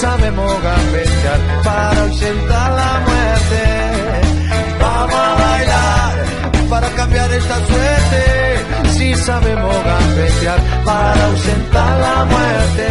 Sabemos gambetear para ausentar la muerte. Vamos a bailar para cambiar esta suerte. Si sabemos para ausentar la muerte.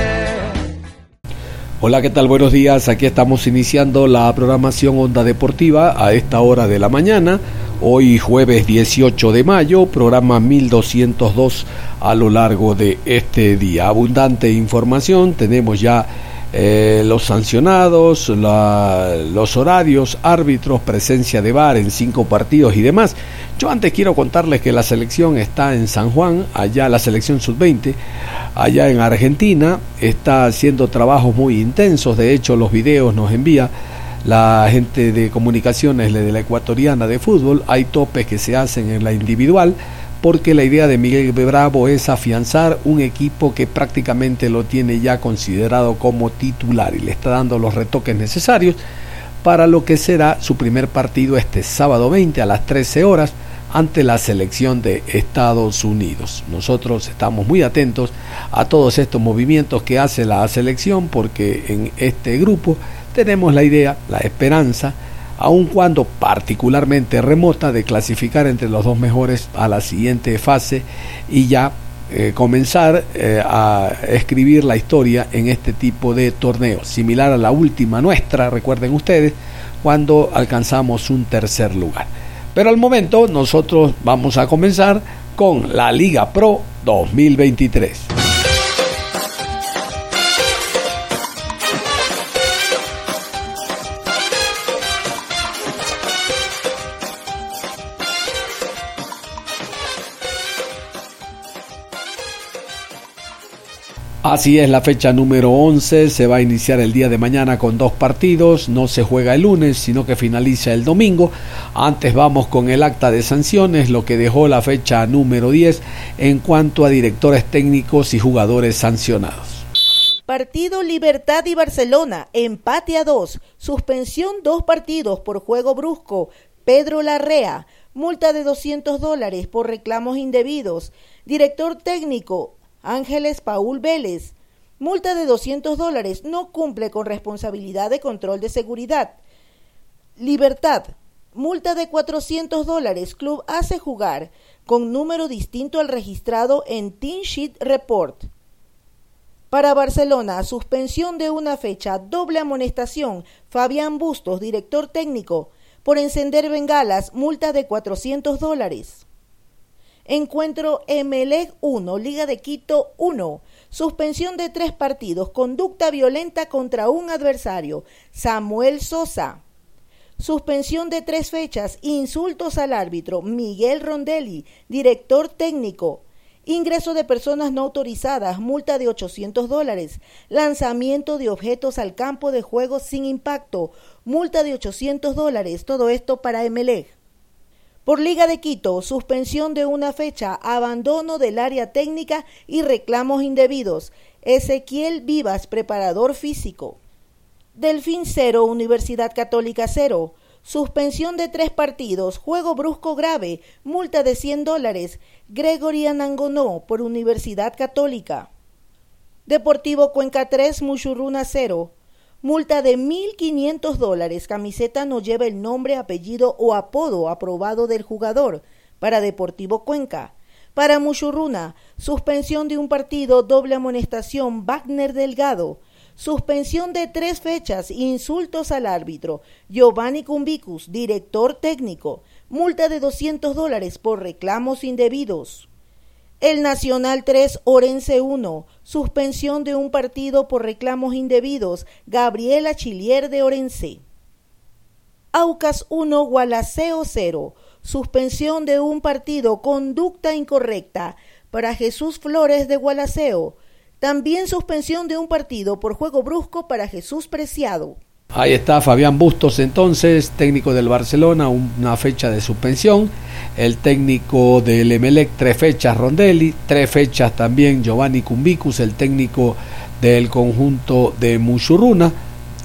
Hola, ¿qué tal? Buenos días. Aquí estamos iniciando la programación Onda Deportiva a esta hora de la mañana. Hoy jueves 18 de mayo, programa 1202 a lo largo de este día. Abundante información, tenemos ya eh, los sancionados, los horarios, árbitros, presencia de VAR en cinco partidos y demás. Yo antes quiero contarles que la selección está en San Juan, allá la selección sub-20, allá en Argentina, está haciendo trabajos muy intensos, de hecho los videos nos envía la gente de comunicaciones de la ecuatoriana de fútbol, hay topes que se hacen en la individual, porque la idea de Miguel Bravo es afianzar un equipo que prácticamente lo tiene ya considerado como titular y le está dando los retoques necesarios para lo que será su primer partido este sábado 20 a las 13 horas ante la selección de Estados Unidos. Nosotros estamos muy atentos a todos estos movimientos que hace la selección porque en este grupo tenemos la idea, la esperanza, aun cuando particularmente remota, de clasificar entre los dos mejores a la siguiente fase y ya eh, comenzar eh, a escribir la historia en este tipo de torneos, similar a la última nuestra, recuerden ustedes, cuando alcanzamos un tercer lugar. Pero al momento nosotros vamos a comenzar con la Liga Pro 2023. Así es la fecha número 11, se va a iniciar el día de mañana con dos partidos, no se juega el lunes, sino que finaliza el domingo. Antes vamos con el acta de sanciones, lo que dejó la fecha número 10 en cuanto a directores técnicos y jugadores sancionados. Partido Libertad y Barcelona, empate a dos, suspensión dos partidos por juego brusco, Pedro Larrea, multa de 200 dólares por reclamos indebidos, director técnico Ángeles Paul Vélez. Multa de 200 dólares. No cumple con responsabilidad de control de seguridad. Libertad. Multa de 400 dólares. Club hace jugar con número distinto al registrado en Team Sheet Report. Para Barcelona, suspensión de una fecha, doble amonestación. Fabián Bustos, director técnico, por encender bengalas, multa de 400 dólares. Encuentro Emelec 1, Liga de Quito 1. Suspensión de tres partidos. Conducta violenta contra un adversario. Samuel Sosa. Suspensión de tres fechas. Insultos al árbitro. Miguel Rondelli, director técnico. Ingreso de personas no autorizadas, multa de 800 dólares. Lanzamiento de objetos al campo de juego sin impacto, multa de 800 dólares. Todo esto para Emelec. Por Liga de Quito, suspensión de una fecha, abandono del área técnica y reclamos indebidos. Ezequiel Vivas, preparador físico. Delfín 0, Universidad Católica 0. Suspensión de tres partidos, juego brusco grave, multa de 100 dólares. Gregory Anangonó por Universidad Católica. Deportivo Cuenca 3, Muchurruna 0. Multa de 1.500 dólares. Camiseta no lleva el nombre, apellido o apodo aprobado del jugador. Para Deportivo Cuenca. Para Muchurruna, suspensión de un partido, doble amonestación, Wagner Delgado. Suspensión de tres fechas, insultos al árbitro. Giovanni Cumbicus, director técnico. Multa de 200 dólares por reclamos indebidos. El Nacional 3, Orense 1. Suspensión de un partido por reclamos indebidos. Gabriela Chilier de Orense. Aucas 1, Gualaceo 0. Suspensión de un partido. Conducta incorrecta. Para Jesús Flores de Gualaceo. También suspensión de un partido por juego brusco para Jesús Preciado. Ahí está Fabián Bustos entonces, técnico del Barcelona, una fecha de suspensión. El técnico del Emelec, tres fechas Rondelli, tres fechas también Giovanni Cumbicus, el técnico del conjunto de Muchurruna.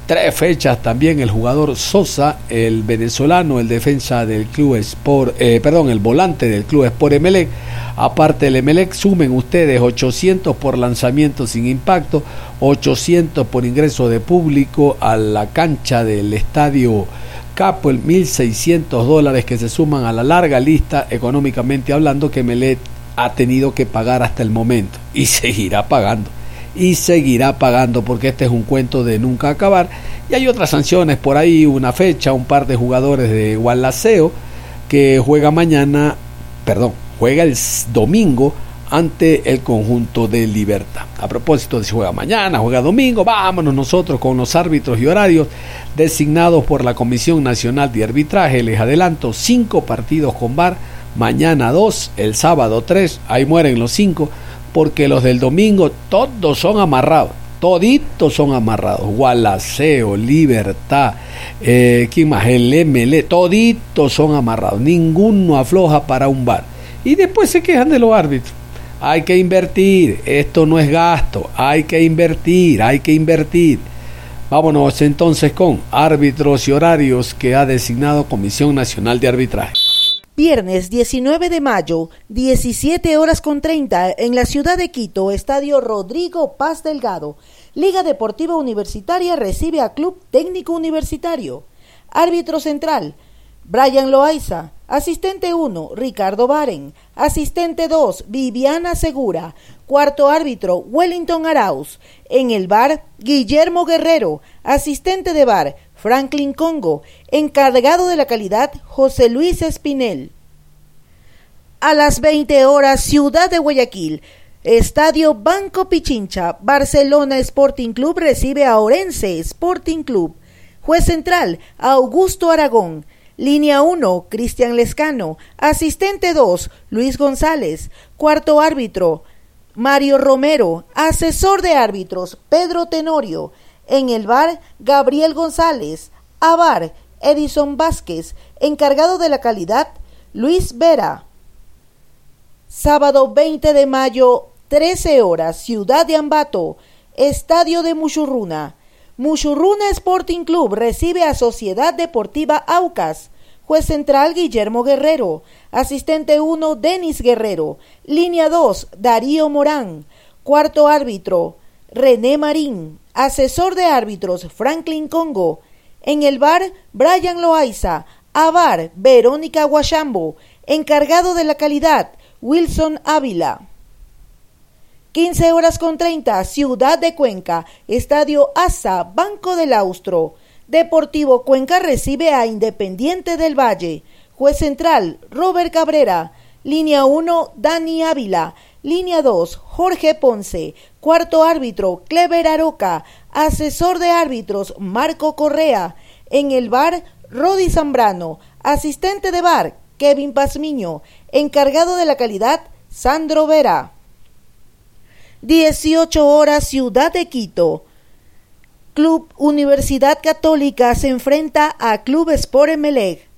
Tres fechas también el jugador Sosa, el venezolano, el defensa del club Sport, eh, perdón, el volante del club Sport Emelec. Aparte del Emelec, sumen ustedes 800 por lanzamiento sin impacto, 800 por ingreso de público a la cancha del estadio Capo, el 1.600 dólares que se suman a la larga lista económicamente hablando que Emelec ha tenido que pagar hasta el momento y seguirá pagando y seguirá pagando porque este es un cuento de nunca acabar. Y hay otras sanciones por ahí, una fecha, un par de jugadores de Gualaceo que juega mañana, perdón, juega el domingo ante el conjunto de Libertad. A propósito de si juega mañana, juega domingo, vámonos nosotros con los árbitros y horarios designados por la Comisión Nacional de Arbitraje. Les adelanto cinco partidos con VAR, mañana dos, el sábado tres, ahí mueren los cinco porque los del domingo todos son amarrados. Toditos son amarrados. Gualaceo, Libertad, eh, ¿quién más? El ML, toditos son amarrados. Ninguno afloja para un bar. Y después se quejan de los árbitros. Hay que invertir, esto no es gasto, hay que invertir, hay que invertir. Vámonos entonces con árbitros y horarios que ha designado Comisión Nacional de Arbitraje. Viernes 19 de mayo, 17 horas con 30, en la ciudad de Quito, Estadio Rodrigo Paz Delgado. Liga Deportiva Universitaria recibe a Club Técnico Universitario. Árbitro central, Brian Loaiza. Asistente 1, Ricardo Baren. Asistente 2, Viviana Segura. Cuarto árbitro, Wellington Arauz. En el bar, Guillermo Guerrero. Asistente de bar, Franklin Congo, encargado de la calidad José Luis Espinel. A las 20 horas, Ciudad de Guayaquil, Estadio Banco Pichincha, Barcelona Sporting Club recibe a Orense Sporting Club. Juez central, Augusto Aragón. Línea 1, Cristian Lescano. Asistente 2, Luis González. Cuarto árbitro, Mario Romero. Asesor de árbitros, Pedro Tenorio. En el bar, Gabriel González. Abar, Edison Vázquez. Encargado de la calidad, Luis Vera. Sábado 20 de mayo, 13 horas, Ciudad de Ambato, Estadio de Muchurruna. Muchurruna Sporting Club recibe a Sociedad Deportiva Aucas. Juez central Guillermo Guerrero. Asistente 1 Denis Guerrero. Línea 2 Darío Morán. Cuarto árbitro René Marín. Asesor de árbitros Franklin Congo. En el bar Brian Loaiza. bar Verónica Guachambo. Encargado de la calidad Wilson Ávila. 15 horas con 30, Ciudad de Cuenca, Estadio Asa, Banco del Austro. Deportivo Cuenca recibe a Independiente del Valle. Juez central, Robert Cabrera. Línea 1, Dani Ávila. Línea 2, Jorge Ponce. Cuarto árbitro, Clever Aroca. Asesor de árbitros, Marco Correa. En el bar, Rodi Zambrano. Asistente de bar, Kevin Pazmiño. Encargado de la calidad, Sandro Vera. 18 horas, Ciudad de Quito. Club Universidad Católica se enfrenta a Club Sport Emelec.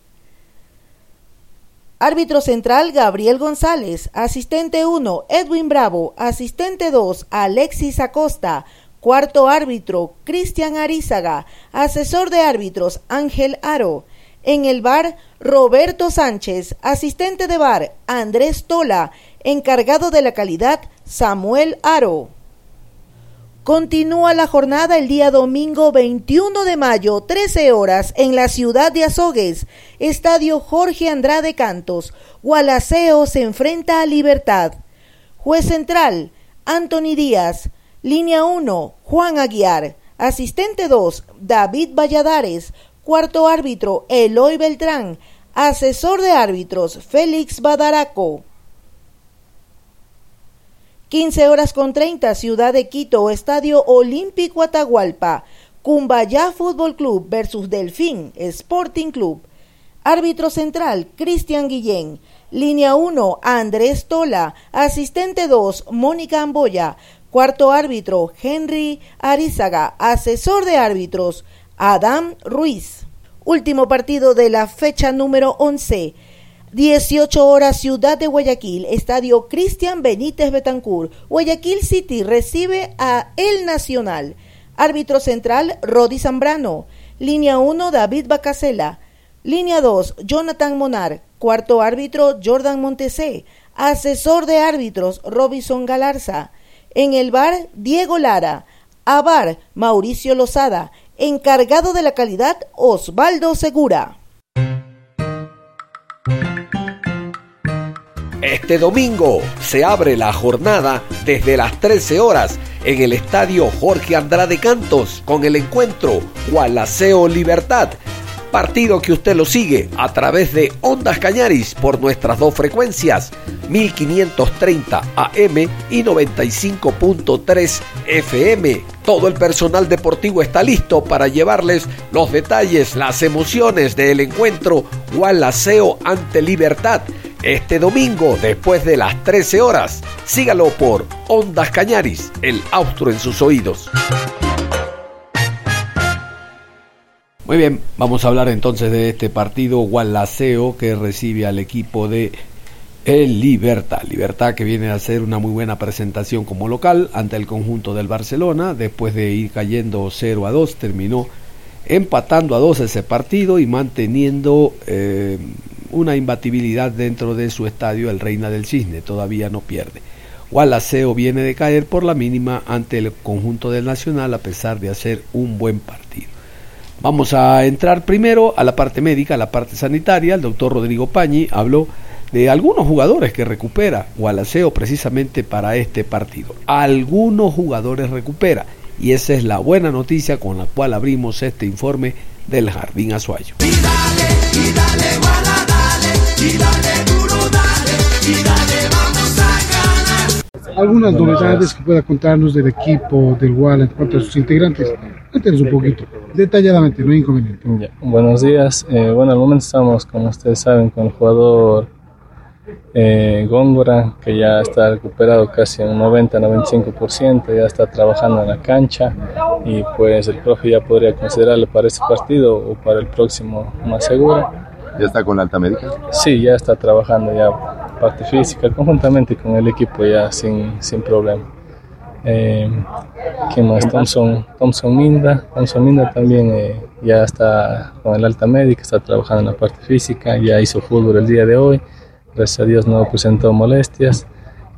Árbitro central Gabriel González, asistente 1 Edwin Bravo, asistente 2 Alexis Acosta, cuarto árbitro Cristian Arizaga, asesor de árbitros Ángel Aro. En el bar Roberto Sánchez, asistente de bar Andrés Tola, encargado de la calidad Samuel Aro. Continúa la jornada el día domingo 21 de mayo, 13 horas, en la ciudad de Azogues, Estadio Jorge Andrade Cantos. Gualaceo se enfrenta a Libertad. Juez central, Anthony Díaz. Línea 1, Juan Aguiar. Asistente 2, David Valladares. Cuarto árbitro, Eloy Beltrán. Asesor de árbitros, Félix Badaraco. 15 horas con 30, Ciudad de Quito, Estadio Olímpico Atahualpa. Cumbayá Fútbol Club versus Delfín Sporting Club. Árbitro central, Cristian Guillén. Línea 1, Andrés Tola. Asistente 2, Mónica Amboya. Cuarto árbitro, Henry Arizaga. Asesor de árbitros, Adam Ruiz. Último partido de la fecha número 11. 18 horas Ciudad de Guayaquil, Estadio Cristian Benítez Betancur. Guayaquil City recibe a El Nacional. Árbitro central, Rodi Zambrano. Línea 1, David Bacasela. Línea 2, Jonathan Monar. Cuarto árbitro, Jordan Montesé. Asesor de árbitros, Robinson Galarza. En el bar, Diego Lara. A bar, Mauricio Lozada. Encargado de la calidad, Osvaldo Segura. Este domingo se abre la jornada desde las 13 horas en el estadio Jorge Andrade Cantos con el encuentro Gualaceo Libertad. Partido que usted lo sigue a través de Ondas Cañaris por nuestras dos frecuencias, 1530 AM y 95.3 FM. Todo el personal deportivo está listo para llevarles los detalles, las emociones del encuentro Gualaceo ante Libertad este domingo después de las 13 horas. Sígalo por Ondas Cañaris, el austro en sus oídos. Muy bien, vamos a hablar entonces de este partido Gualaceo que recibe al equipo de el Libertad. Libertad que viene a hacer una muy buena presentación como local ante el conjunto del Barcelona. Después de ir cayendo 0 a 2, terminó empatando a 2 ese partido y manteniendo eh, una imbatibilidad dentro de su estadio, el Reina del Cisne, todavía no pierde. Gualaceo viene de caer por la mínima ante el conjunto del Nacional a pesar de hacer un buen partido. Vamos a entrar primero a la parte médica, a la parte sanitaria. El doctor Rodrigo Pañi habló de algunos jugadores que recupera Gualaceo precisamente para este partido. Algunos jugadores recupera y esa es la buena noticia con la cual abrimos este informe del Jardín Azuayo. Algunas novedades que pueda contarnos del equipo del WAL en cuanto a sus integrantes. Cuéntenos un poquito, detalladamente, no hay inconveniente. buenos días. Eh, bueno, al momento estamos, como ustedes saben, con el jugador eh, Góngora, que ya está recuperado casi un 90-95%, ya está trabajando en la cancha y pues el profe ya podría considerarle para ese partido o para el próximo más seguro. ¿Ya está con la alta médica? Sí, ya está trabajando ya parte física conjuntamente con el equipo ya sin, sin problema. Eh, ¿Quién más? Thompson, Thompson Minda. Thompson Minda también eh, ya está con el alta médica, está trabajando en la parte física, ya hizo fútbol el día de hoy. Gracias a Dios no presentó molestias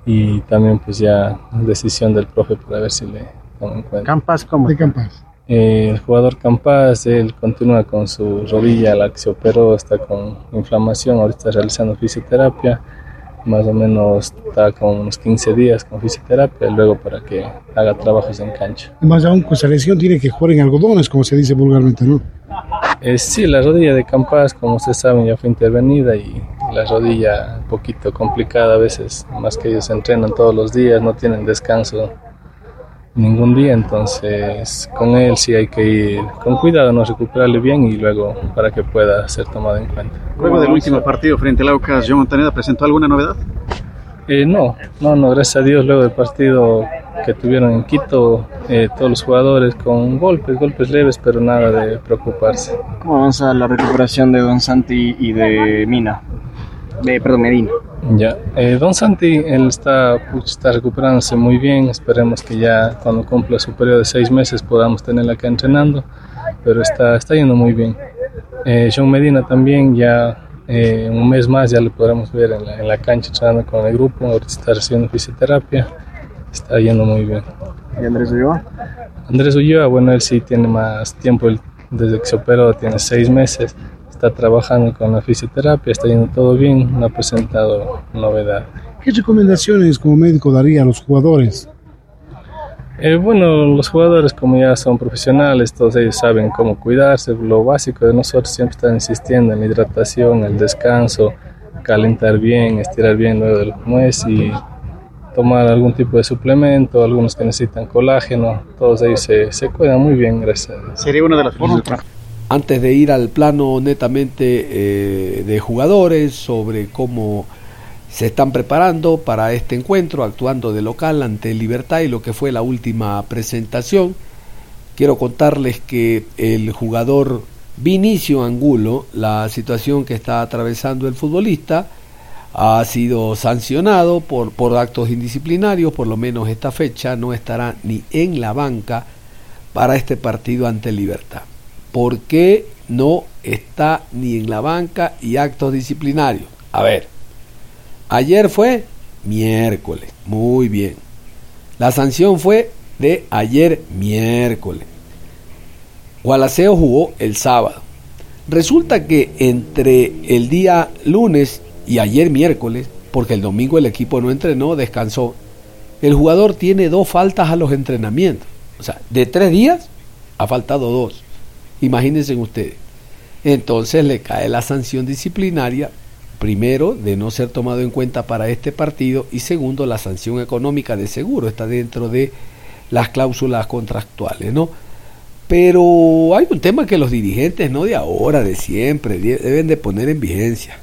y también pues ya decisión del profe para ver si le toma en cuenta. ¿Campas cómo? ¿De Campas? Eh, el jugador Campas, él continúa con su rodilla, la que se operó, está con inflamación, ahorita está realizando fisioterapia, más o menos está con unos 15 días con fisioterapia, y luego para que haga trabajos en cancha. Más aún con esa lesión tiene que jugar en algodones, como se dice vulgarmente, ¿no? Eh, sí, la rodilla de Campas, como ustedes saben, ya fue intervenida y la rodilla un poquito complicada a veces, más que ellos entrenan todos los días, no tienen descanso ningún día, entonces con él sí hay que ir con cuidado, no recuperarle bien y luego para que pueda ser tomado en cuenta. Luego del último partido frente al Aucas, John Montaneda presentó alguna novedad? Eh, no, no, no, gracias a Dios, luego del partido que tuvieron en Quito, eh, todos los jugadores con golpes, golpes leves, pero nada de preocuparse. ¿Cómo avanza la recuperación de Don Santi y de Mina? De, perdón, Medina. Ya, eh, Don Santi, él está, está recuperándose muy bien, esperemos que ya cuando cumpla su periodo de seis meses podamos tenerla acá entrenando, pero está, está yendo muy bien. Eh, John Medina también ya eh, un mes más ya lo podremos ver en la, en la, cancha entrenando con el grupo, ahorita está recibiendo fisioterapia, está yendo muy bien. ¿Y Andrés Ulloa? Andrés Ulloa, bueno, él sí tiene más tiempo, desde que se operó tiene seis meses, está trabajando con la fisioterapia, está yendo todo bien, no ha presentado novedad. ¿Qué recomendaciones como médico daría a los jugadores? Eh, bueno, los jugadores como ya son profesionales, todos ellos saben cómo cuidarse. Lo básico de nosotros siempre está insistiendo en la hidratación, el descanso, calentar bien, estirar bien luego del nuez y tomar algún tipo de suplemento, algunos que necesitan colágeno, todos ellos se, se cuidan muy bien, gracias a Dios. Sería una de las formas. Antes de ir al plano netamente eh, de jugadores sobre cómo se están preparando para este encuentro, actuando de local ante Libertad y lo que fue la última presentación, quiero contarles que el jugador Vinicio Angulo, la situación que está atravesando el futbolista, ha sido sancionado por, por actos indisciplinarios, por lo menos esta fecha no estará ni en la banca para este partido ante Libertad. ¿Por qué no está ni en la banca y actos disciplinarios? A ver, ayer fue miércoles, muy bien. La sanción fue de ayer miércoles. Gualaceo jugó el sábado. Resulta que entre el día lunes y ayer miércoles, porque el domingo el equipo no entrenó, descansó, el jugador tiene dos faltas a los entrenamientos. O sea, de tres días ha faltado dos. Imagínense ustedes. Entonces le cae la sanción disciplinaria, primero, de no ser tomado en cuenta para este partido y segundo, la sanción económica de seguro está dentro de las cláusulas contractuales, ¿no? Pero hay un tema que los dirigentes, no de ahora, de siempre, deben de poner en vigencia.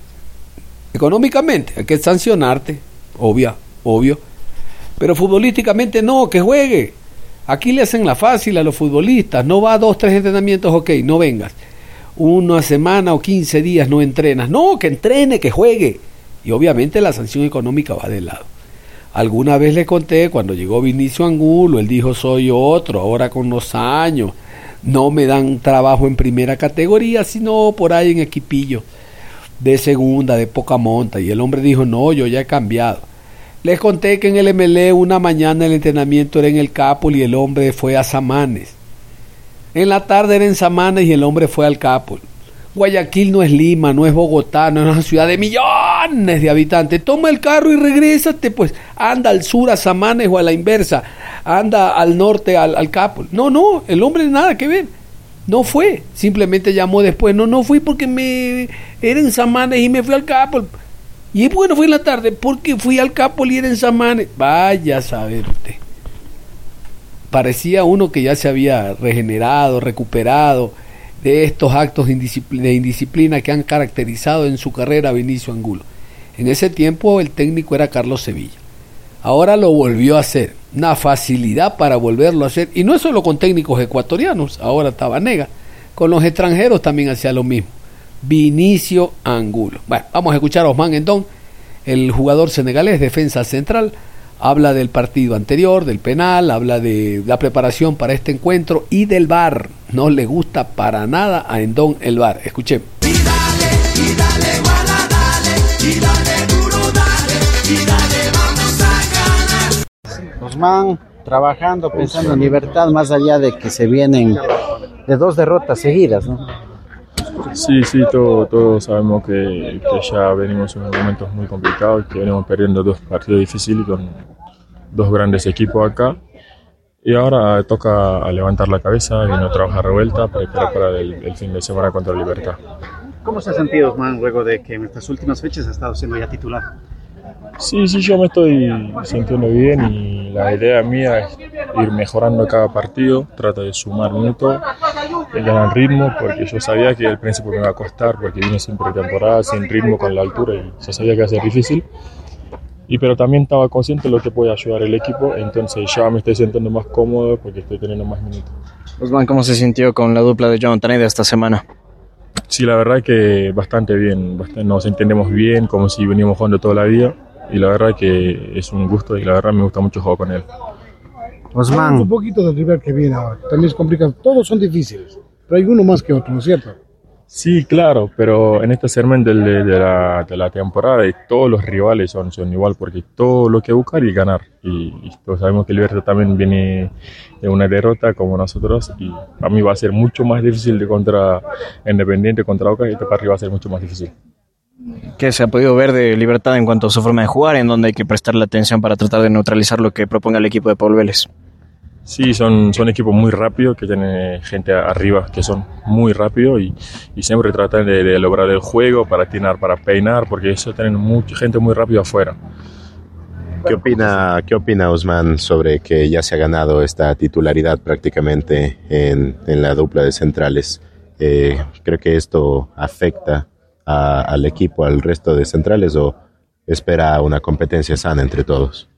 Económicamente hay que sancionarte, obvia, obvio. Pero futbolísticamente no, que juegue. Aquí le hacen la fácil a los futbolistas. No va a dos, tres entrenamientos, ok, no vengas. Una semana o quince días no entrenas. No, que entrene, que juegue. Y obviamente la sanción económica va de lado. Alguna vez le conté cuando llegó Vinicio Angulo, él dijo soy otro, ahora con los años. No me dan trabajo en primera categoría, sino por ahí en equipillo de segunda, de poca monta. Y el hombre dijo, no, yo ya he cambiado. Les conté que en el MLE una mañana el entrenamiento era en el Capul y el hombre fue a Samanes. En la tarde era en Samanes y el hombre fue al Capul. Guayaquil no es Lima, no es Bogotá, no es una ciudad de millones de habitantes. Toma el carro y regrésate, pues anda al sur a Samanes o a la inversa, anda al norte al, al Capul. No, no, el hombre nada que ver. No fue, simplemente llamó después. No, no fui porque me era en Samanes y me fui al Capol. Y bueno, fui en la tarde porque fui al Capol y era en Samanes. Vaya a saber. Parecía uno que ya se había regenerado, recuperado de estos actos de indisciplina, que han caracterizado en su carrera a Vinicio Angulo. En ese tiempo el técnico era Carlos Sevilla. Ahora lo volvió a hacer. Una facilidad para volverlo a hacer. Y no es solo con técnicos ecuatorianos, ahora Tabanega. Con los extranjeros también hacía lo mismo. Vinicio Angulo. Bueno, vamos a escuchar a Osman Endón, el jugador senegalés, defensa central. Habla del partido anterior, del penal, habla de la preparación para este encuentro y del bar. No le gusta para nada a Endón el bar. Escuchemos. Osman trabajando, pensando en libertad, más allá de que se vienen de dos derrotas seguidas, ¿no? Sí, sí, todo, todos sabemos que, que, ya venimos en momentos muy complicados, que venimos perdiendo dos partidos difíciles con dos grandes equipos acá. Y ahora toca levantar la cabeza y no trabajar revuelta para preparar para el, el, fin de semana contra Libertad. ¿Cómo se ha sentido Osman luego de que en estas últimas fechas ha estado siendo ya titular? Sí, sí, yo me estoy sintiendo bien y la idea mía es ir mejorando cada partido, trato de sumar minutos, de ganar ritmo, porque yo sabía que el principio me iba a costar, porque vine sin pretemporada, sin ritmo con la altura y yo sabía que iba a ser difícil. Y pero también estaba consciente de lo que puede ayudar el equipo, entonces ya me estoy sintiendo más cómodo porque estoy teniendo más minutos. Osman, ¿cómo se sintió con la dupla de John Taneda esta semana? Sí, la verdad que bastante bien, nos entendemos bien, como si veníamos jugando toda la vida y la verdad que es un gusto y la verdad me gusta mucho jugar con él. Osman. Un poquito del rival que viene ahora, también es complicado, todos son difíciles, pero hay uno más que otro, ¿no es cierto? Sí, claro, pero en este segmento de, de, la, de la temporada todos los rivales son, son igual porque todo lo que buscar y ganar. Y, y todos sabemos que el Libertad también viene de una derrota como nosotros y a mí va a ser mucho más difícil de contra Independiente, contra Oca y este partido va a ser mucho más difícil. ¿Qué se ha podido ver de Libertad en cuanto a su forma de jugar, en donde hay que prestarle atención para tratar de neutralizar lo que proponga el equipo de Paul Vélez? Sí, son, son equipos muy rápidos, que tienen gente arriba que son muy rápidos y, y siempre tratan de, de, lograr el juego para atinar, para peinar, porque eso tienen mucha gente muy rápida afuera. ¿Qué opina, ¿Qué opina Osman sobre que ya se ha ganado esta titularidad prácticamente en, en la dupla de centrales? Eh, ¿Cree que esto afecta a, al equipo, al resto de centrales o espera una competencia sana entre todos?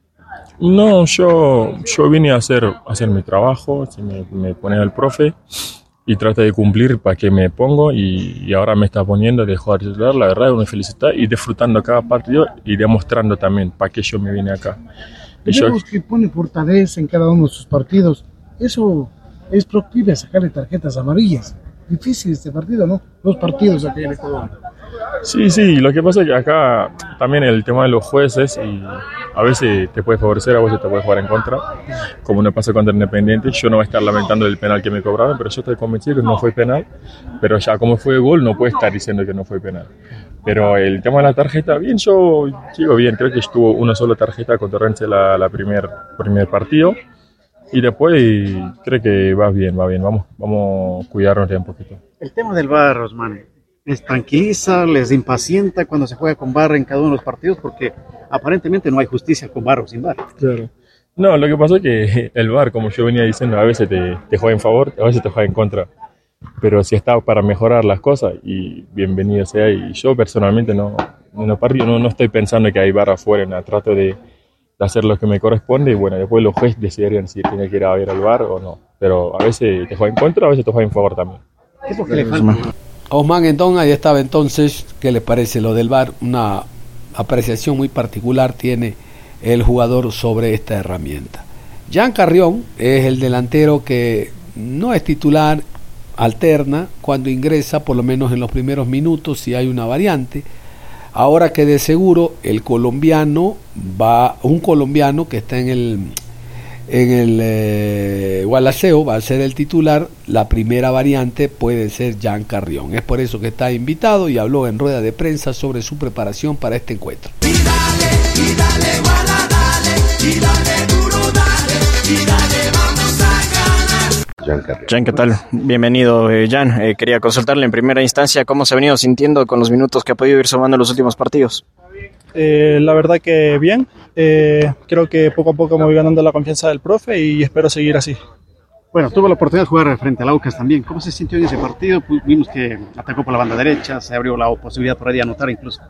No, yo, yo vine a hacer, a hacer mi trabajo, si me, me pone el profe y trata de cumplir para que me pongo y, y ahora me está poniendo de jugar titular, la verdad me felicita y disfrutando cada partido y demostrando también para qué yo me vine acá. Y yo- Vemos que pone fortaleza en cada uno de sus partidos. Eso es proclive a sacarle tarjetas amarillas. Difícil este partido, ¿no? Dos partidos aquí en Ecuador. Sí, sí, lo que pasa es que acá también el tema de los jueces y a veces te puede favorecer, a veces te puede jugar en contra, como no pasa contra Independiente. Yo no voy a estar lamentando el penal que me cobraron, pero yo estoy convencido que no fue penal. Pero ya como fue gol, no puede estar diciendo que no fue penal. Pero el tema de la tarjeta, bien, yo digo bien, creo que estuvo una sola tarjeta contra Rense la, la primer, primer partido. Y después creo que va bien, va bien. Vamos, vamos a cuidarnos ya un poquito. El tema del VAR, Osman, ¿les tranquiliza, les impacienta cuando se juega con VAR en cada uno de los partidos? Porque aparentemente no hay justicia con VAR o sin VAR. Claro. No, lo que pasó es que el VAR, como yo venía diciendo, a veces te, te juega en favor, a veces te juega en contra. Pero si está para mejorar las cosas, y bienvenido sea. Y yo personalmente no, en los partidos no, no estoy pensando que hay VAR afuera, no, trato de, de hacer lo que me corresponde y bueno, después los jueces decidirían si tiene que ir a ver al VAR o no. Pero a veces te juega en contra, a veces te juega en favor también. ¿Qué es lo que le falta? Osman Endón, ahí estaba entonces, ¿qué le parece lo del VAR? Una apreciación muy particular tiene el jugador sobre esta herramienta. Jan Carrión es el delantero que no es titular, alterna cuando ingresa, por lo menos en los primeros minutos, si hay una variante. Ahora que de seguro el colombiano va, un colombiano que está en el en el eh, Gualaceo va a ser el titular, la primera variante puede ser Jan Carrión. Es por eso que está invitado y habló en rueda de prensa sobre su preparación para este encuentro. Jan, ¿qué tal? Bienvenido, eh, Jan. Eh, quería consultarle en primera instancia cómo se ha venido sintiendo con los minutos que ha podido ir sumando en los últimos partidos. Eh, la verdad que bien. Eh, creo que poco a poco me voy ganando la confianza del profe y espero seguir así. Bueno, tuvo la oportunidad de jugar frente al Aucas también. ¿Cómo se sintió en ese partido? Vimos que atacó por la banda derecha, se abrió la posibilidad por ahí de anotar incluso.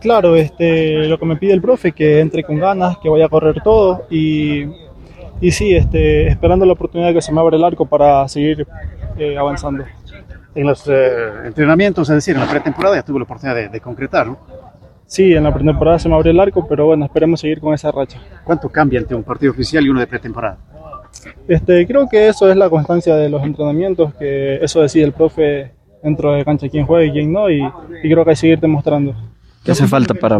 Claro, este, lo que me pide el profe, que entre con ganas, que vaya a correr todo y, y sí, este, esperando la oportunidad de que se me abra el arco para seguir eh, avanzando. En los eh, entrenamientos, es decir, en la pretemporada ya tuvo la oportunidad de, de concretar, ¿no? Sí, en la pretemporada se me abrió el arco, pero bueno, esperemos seguir con esa racha. ¿Cuánto cambia entre un partido oficial y uno de pretemporada? Este, creo que eso es la constancia de los entrenamientos, que eso decide el profe dentro de cancha quién juega y quién no, y, y creo que hay que seguir demostrando. ¿Qué hace falta para...?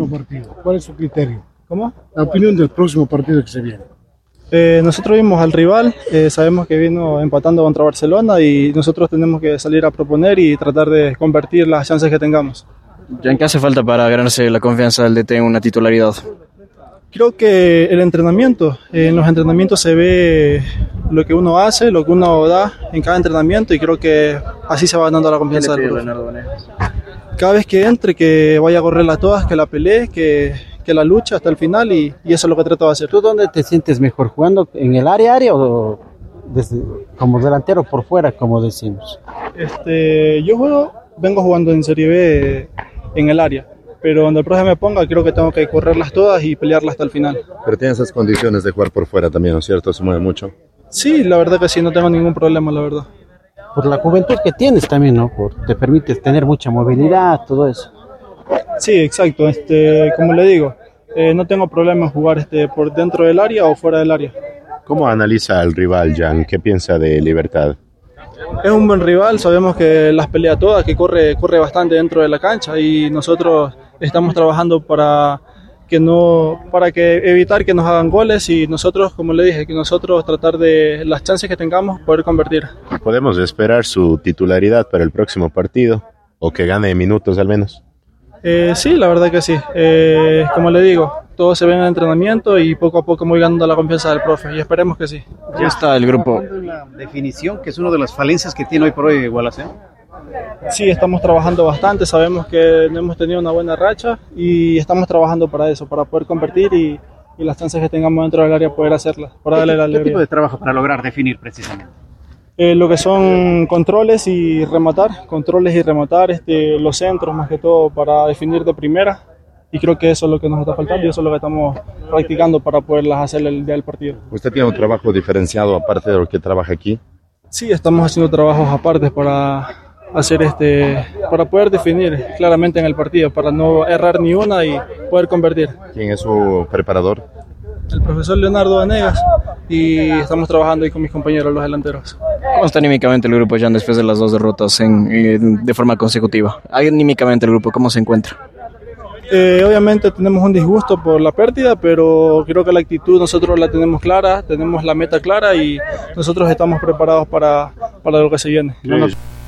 ¿Cuál es su criterio? ¿Cómo? La opinión del próximo partido que se viene. Eh, nosotros vimos al rival, eh, sabemos que vino empatando contra Barcelona y nosotros tenemos que salir a proponer y tratar de convertir las chances que tengamos. Jan, ¿qué hace falta para ganarse la confianza del DT en una titularidad? Creo que el entrenamiento, en los entrenamientos se ve lo que uno hace, lo que uno da en cada entrenamiento y creo que así se va ganando la confianza del profe. Cada vez que entre, que vaya a correrla todas, que la pelee, que, que la lucha hasta el final y, y eso es lo que trato de hacer. ¿Tú dónde te sientes mejor? ¿Jugando en el área área o desde- como delantero por fuera, como decimos? Este, yo juego, vengo jugando en Serie B en el área, pero donde el profe me ponga creo que tengo que correrlas todas y pelearlas hasta el final. Pero tiene esas condiciones de jugar por fuera también, ¿no es cierto? Se mueve mucho. Sí, la verdad que sí, no tengo ningún problema, la verdad. Por la juventud que tienes también, ¿no? Por- te permite tener mucha movilidad, todo eso. Sí, exacto. Este, como le digo, eh, no tengo problema en jugar este, por dentro del área o fuera del área. ¿Cómo analiza al rival, Jan? ¿Qué piensa de Libertad? Es un buen rival, sabemos que las pelea todas, que corre, corre bastante dentro de la cancha y nosotros estamos trabajando para que no, para que evitar que nos hagan goles y nosotros, como le dije, que nosotros tratar de las chances que tengamos poder convertir. ¿Podemos esperar su titularidad para el próximo partido? ¿O que gane minutos al menos? Eh, sí, la verdad que sí. Eh, como le digo, todo se ve en entrenamiento y poco a poco voy ganando la confianza del profe y esperemos que sí. Ya está el grupo. La definición, que es una de las falencias que tiene hoy por hoy Gualaceo. Sí, estamos trabajando bastante, sabemos que no hemos tenido una buena racha y estamos trabajando para eso, para poder convertir y, y las chances que tengamos dentro del área poder hacerlas, para darle la ¿Qué tipo alegría. de trabajo para lograr definir precisamente? Eh, lo que son controles y rematar, controles y rematar este, los centros más que todo para definir de primera y creo que eso es lo que nos está faltando y eso es lo que estamos practicando para poderlas hacer el día del partido. ¿Usted tiene un trabajo diferenciado aparte de lo que trabaja aquí? Sí, estamos haciendo trabajos aparte para hacer este, para poder definir claramente en el partido, para no errar ni una y poder convertir. ¿Quién es su preparador? El profesor Leonardo Vanegas y estamos trabajando ahí con mis compañeros los delanteros. ¿Cómo está anímicamente el grupo, Jan, después de las dos derrotas en, eh, de forma consecutiva? Anímicamente el grupo, ¿cómo se encuentra? Eh, obviamente tenemos un disgusto por la pérdida, pero creo que la actitud nosotros la tenemos clara, tenemos la meta clara y nosotros estamos preparados para, para lo que se viene.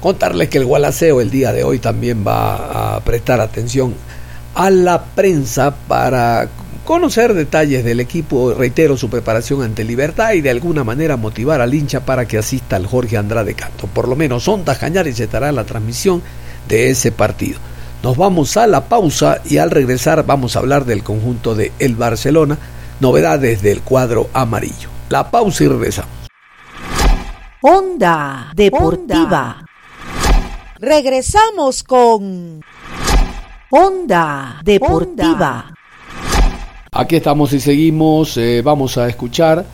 Contarles que el Gualaceo el día de hoy también va a prestar atención a la prensa para conocer detalles del equipo, reitero su preparación ante Libertad y de alguna manera motivar al hincha para que asista al Jorge Andrade Canto. Por lo menos Ondas Cañares estará en la transmisión de ese partido. Nos vamos a la pausa y al regresar vamos a hablar del conjunto de El Barcelona, novedades del cuadro amarillo. La pausa y regresamos. Onda Deportiva. Regresamos con Onda Deportiva. Aquí estamos y seguimos. eh, vamos a escuchar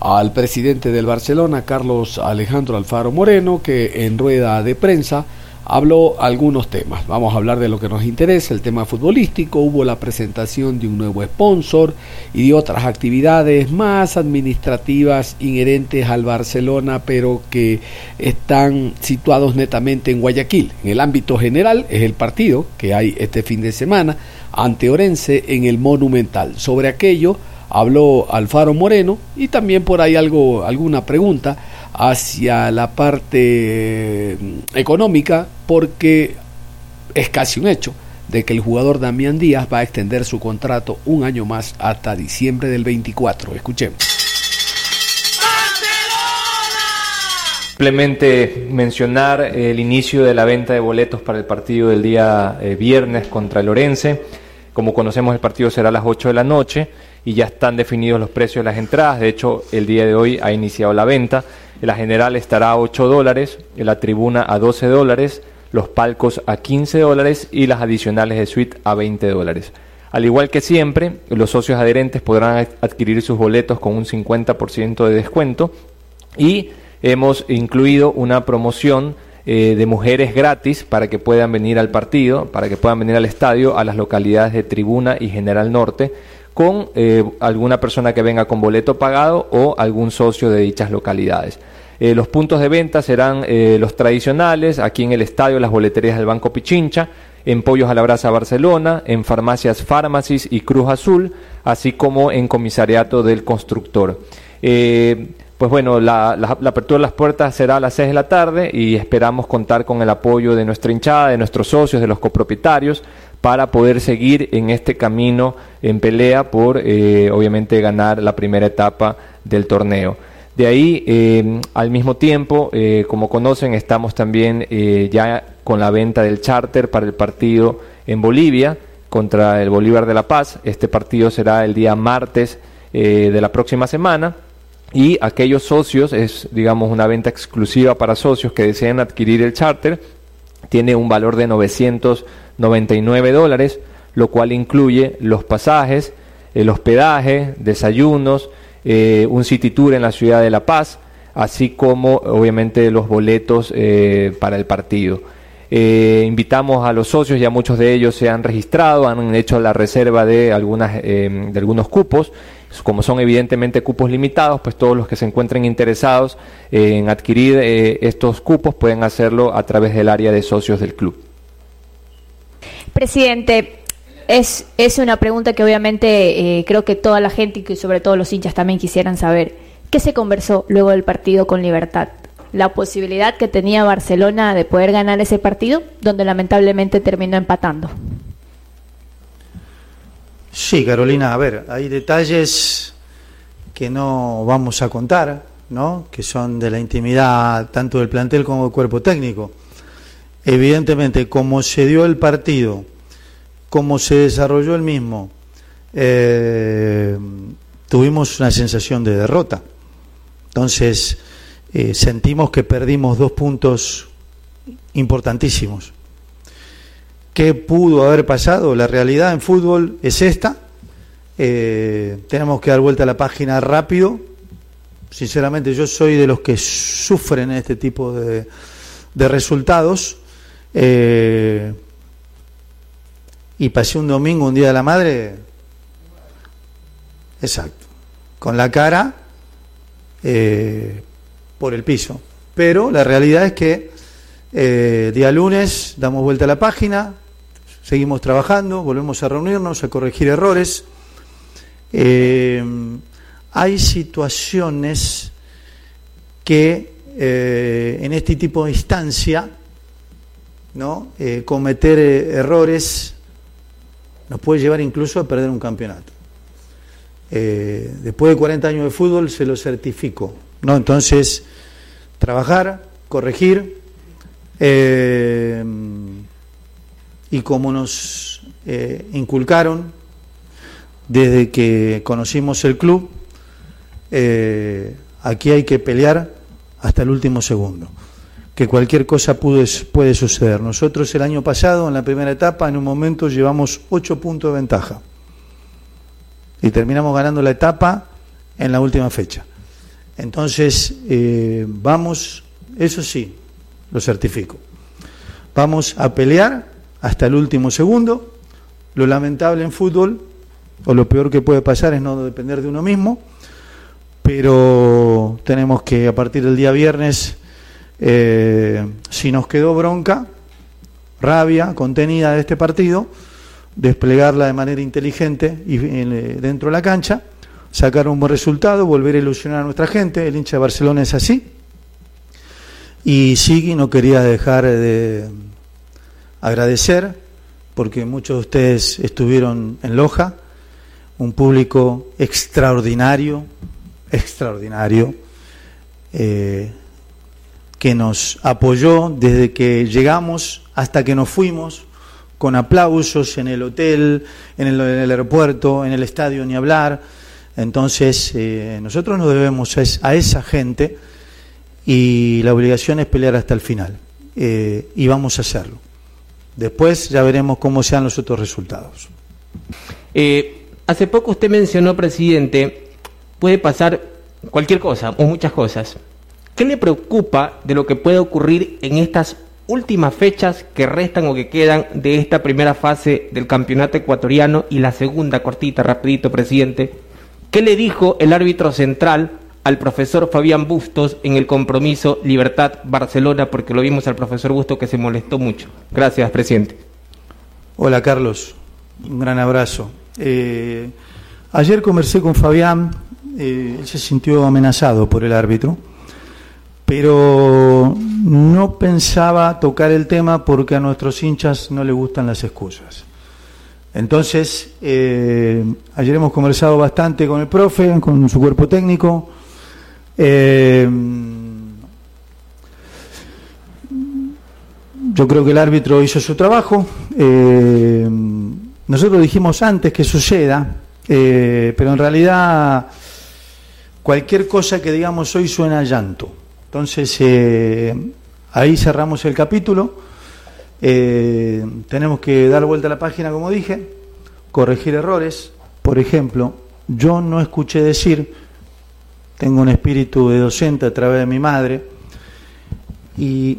al presidente del Barcelona, Carlos Alejandro Alfaro Moreno, que en rueda de prensa habló algunos temas. Vamos a hablar de lo que nos interesa, el tema futbolístico. Hubo la presentación de un nuevo sponsor y de otras actividades más administrativas inherentes al Barcelona, pero que están situados netamente en Guayaquil. En el ámbito general es el partido que hay este fin de semana ante Orense en el Monumental. Sobre aquello habló Alfaro Moreno y también por ahí algo alguna pregunta hacia la parte mm, económica porque es casi un hecho de que el jugador Damián Díaz va a extender su contrato un año más hasta diciembre del 24. Escuchemos. Simplemente mencionar el inicio de la venta de boletos para el partido del día eh, viernes contra el Orense. Como conocemos, el partido será a las 8 de la noche y ya están definidos los precios de las entradas. De hecho, el día de hoy ha iniciado la venta. La general estará a 8 dólares, la tribuna a 12 dólares, los palcos a 15 dólares y las adicionales de suite a 20 dólares. Al igual que siempre, los socios adherentes podrán adquirir sus boletos con un 50% de descuento y hemos incluido una promoción eh, de mujeres gratis para que puedan venir al partido, para que puedan venir al estadio, a las localidades de Tribuna y General Norte, con eh, alguna persona que venga con boleto pagado o algún socio de dichas localidades. Eh, los puntos de venta serán eh, los tradicionales, aquí en el estadio las boleterías del Banco Pichincha, en Pollos a la Brasa Barcelona, en farmacias Fármacis y Cruz Azul, así como en comisariato del constructor. Eh, pues bueno, la, apertura de las puertas será a las 6 de la tarde y esperamos contar con el apoyo de nuestra hinchada, de nuestros socios, de los copropietarios, para poder seguir en este camino en pelea por, obviamente, ganar la primera etapa del torneo. De ahí, eh, al mismo tiempo, eh, como conocen, estamos también eh, ya con la venta del charter para el partido en Bolivia contra el Bolívar de La Paz. Este partido será el día martes de la próxima semana. Y aquellos socios, es digamos una venta exclusiva para socios que deseen adquirir el charter, tiene un valor de 999 dólares, lo cual incluye los pasajes, el hospedaje, desayunos, eh, un city tour en la ciudad de La Paz, así como obviamente los boletos eh, para el partido. Eh, invitamos a los socios, ya muchos de ellos se han registrado, han hecho la reserva de, algunas, eh, de algunos cupos. Como son evidentemente cupos limitados, pues todos los que se encuentren interesados en adquirir estos cupos pueden hacerlo a través del área de socios del club. Presidente, es, es una pregunta que obviamente eh, creo que toda la gente y sobre todo los hinchas también quisieran saber. ¿Qué se conversó luego del partido con Libertad? La posibilidad que tenía Barcelona de poder ganar ese partido, donde lamentablemente terminó empatando. Sí, Carolina, a ver, hay detalles que no vamos a contar, ¿no? Que son de la intimidad tanto del plantel como del cuerpo técnico. Evidentemente, como se dio el partido, cómo se desarrolló el mismo, eh, tuvimos una sensación de derrota. Entonces, eh, sentimos que perdimos dos puntos importantísimos. ¿Qué pudo haber pasado? La realidad en fútbol es esta. Eh, tenemos que dar vuelta a la página rápido. Sinceramente, yo soy de los que sufren este tipo de, resultados. Y pasé un domingo, un día de la madre, exacto, con la cara eh, por el piso. Pero la realidad es que eh, día lunes damos vuelta a la página, seguimos trabajando, volvemos a reunirnos, a corregir errores. Eh, hay situaciones que en este tipo de instancia, ¿no? cometer errores nos puede llevar incluso a perder un campeonato. Eh, después de 40 años de fútbol se lo certifico. ¿no? Entonces, trabajar, corregir, eh, y como nos eh, inculcaron desde que conocimos el club, aquí hay que pelear hasta el último segundo que cualquier cosa puede, suceder. Nosotros el año pasado, en la primera etapa, en un momento llevamos ocho puntos de ventaja y terminamos ganando la etapa en la última fecha. Entonces, eh, vamos, eso sí, lo certifico, vamos a pelear hasta el último segundo. Lo lamentable en fútbol, o lo peor que puede pasar es no depender de uno mismo, pero tenemos que a partir del día viernes eh, si nos quedó bronca, rabia contenida de este partido, desplegarla de manera inteligente y eh, dentro de la cancha, sacar un buen resultado, volver a ilusionar a nuestra gente. El hincha de Barcelona es así. Y Sigui no quería dejar de agradecer, porque muchos de ustedes estuvieron en Loja, un público extraordinario, extraordinario. Eh, que nos apoyó desde que llegamos hasta que nos fuimos, con aplausos en el hotel, en el, aeropuerto, en el estadio, ni hablar. Entonces, eh, nosotros nos debemos a, esa gente y la obligación es pelear hasta el final. Eh, y vamos a hacerlo. Después ya veremos cómo sean los otros resultados. Eh, hace poco usted mencionó, presidente, puede pasar cualquier cosa o muchas cosas. ¿Qué le preocupa de lo que puede ocurrir en estas últimas fechas que restan o que quedan de esta primera fase del campeonato ecuatoriano y la segunda cortita, rapidito, presidente? ¿Qué le dijo el árbitro central al profesor Fabián Bustos en el compromiso Libertad Barcelona? Porque lo vimos al profesor Bustos que se molestó mucho. Gracias, presidente. Hola, Carlos. Un gran abrazo. Eh, ayer conversé con Fabián. Eh, él se sintió amenazado por el árbitro pero no pensaba tocar el tema porque a nuestros hinchas no les gustan las excusas. Entonces, eh, ayer hemos conversado bastante con el profe, con su cuerpo técnico. Eh, yo creo que el árbitro hizo su trabajo. Eh, nosotros dijimos antes que suceda, pero en realidad cualquier cosa que digamos hoy suena a llanto. Entonces, eh, ahí cerramos el capítulo. Eh, tenemos que dar vuelta a la página, como dije, corregir errores. Por ejemplo, yo no escuché decir, tengo un espíritu de docente a través de mi madre, y,